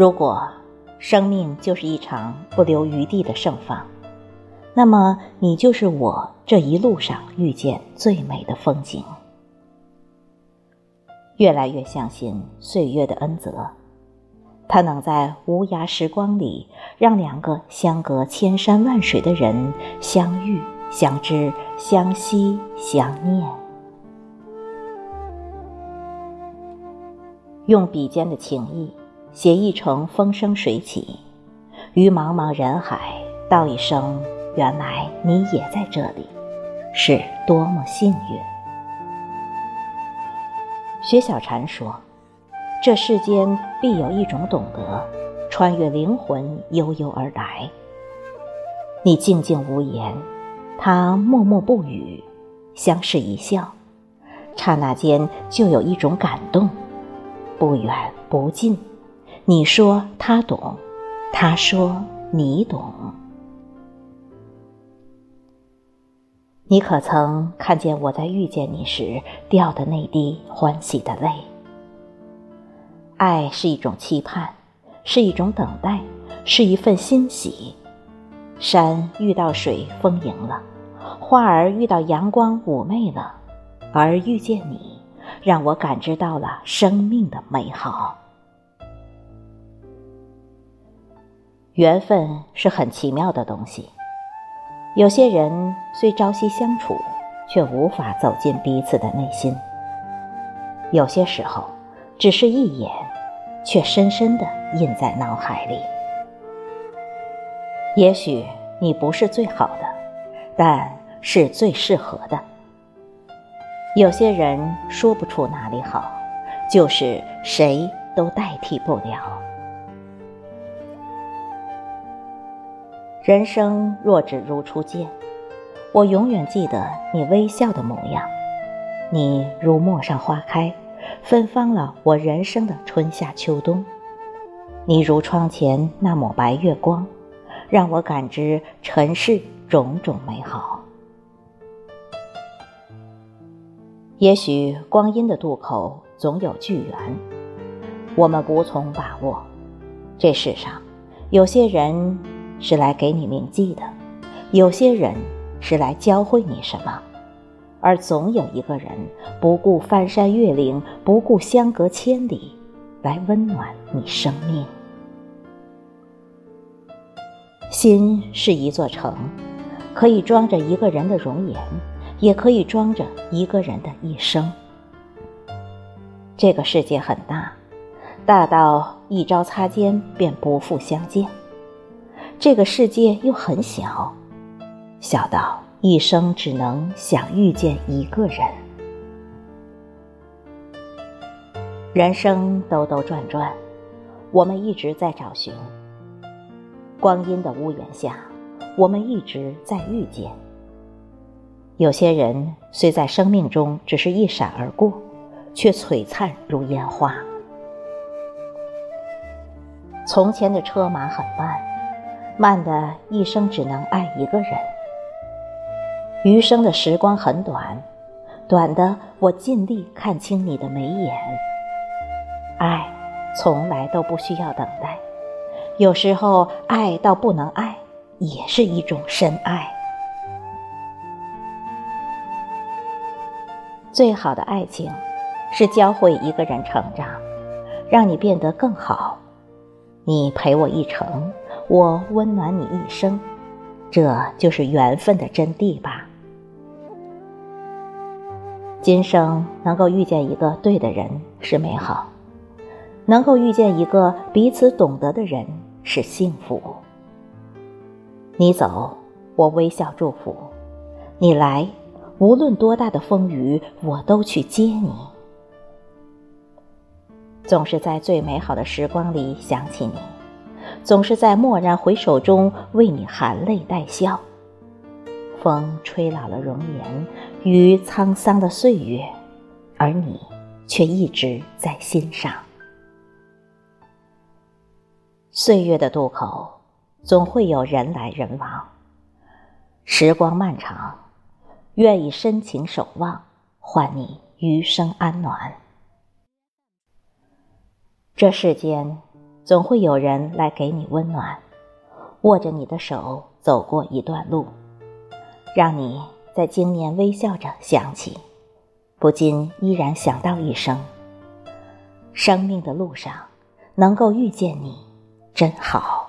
如果生命就是一场不留余地的盛放，那么你就是我这一路上遇见最美的风景。越来越相信岁月的恩泽，它能在无涯时光里，让两个相隔千山万水的人相遇、相知、相惜、相念。用笔尖的情意，写一程风生水起，于茫茫人海道一声“原来你也在这里”，是多么幸运。薛小禅说：“这世间必有一种懂得，穿越灵魂悠悠而来。你静静无言，他默默不语，相视一笑，刹那间就有一种感动，不远不近。你说他懂，他说你懂。你可曾看见我在遇见你时掉的那滴欢喜的泪？爱是一种期盼，是一种等待，是一份欣喜。山遇到水丰盈了，花儿遇到阳光妩媚了，而遇见你，让我感知到了生命的美好。缘分是很奇妙的东西。有些人虽朝夕相处，却无法走进彼此的内心。有些时候，只是一眼，却深深的印在脑海里。也许你不是最好的，但是最适合的。有些人说不出哪里好，就是谁都代替不了。人生若只如初见，我永远记得你微笑的模样。你如陌上花开，芬芳了我人生的春夏秋冬。你如窗前那抹白月光，让我感知尘世种种美好。也许光阴的渡口总有巨缘，我们无从把握。这世上，有些人。是来给你铭记的，有些人是来教会你什么，而总有一个人不顾翻山越岭，不顾相隔千里，来温暖你生命。心是一座城，可以装着一个人的容颜，也可以装着一个人的一生。这个世界很大，大到一朝擦肩便不复相见。这个世界又很小，小到一生只能想遇见一个人。人生兜兜转转，我们一直在找寻。光阴的屋檐下，我们一直在遇见。有些人虽在生命中只是一闪而过，却璀璨如烟花。从前的车马很慢。慢的一生只能爱一个人，余生的时光很短，短的我尽力看清你的眉眼。爱从来都不需要等待，有时候爱到不能爱，也是一种深爱。最好的爱情，是教会一个人成长，让你变得更好。你陪我一程。我温暖你一生，这就是缘分的真谛吧。今生能够遇见一个对的人是美好，能够遇见一个彼此懂得的人是幸福。你走，我微笑祝福；你来，无论多大的风雨，我都去接你。总是在最美好的时光里想起你。总是在蓦然回首中为你含泪带笑。风吹老了容颜，与沧桑的岁月，而你却一直在心上。岁月的渡口，总会有人来人往。时光漫长，愿以深情守望，换你余生安暖。这世间。总会有人来给你温暖，握着你的手走过一段路，让你在经年微笑着想起，不禁依然想到一声：生命的路上，能够遇见你，真好。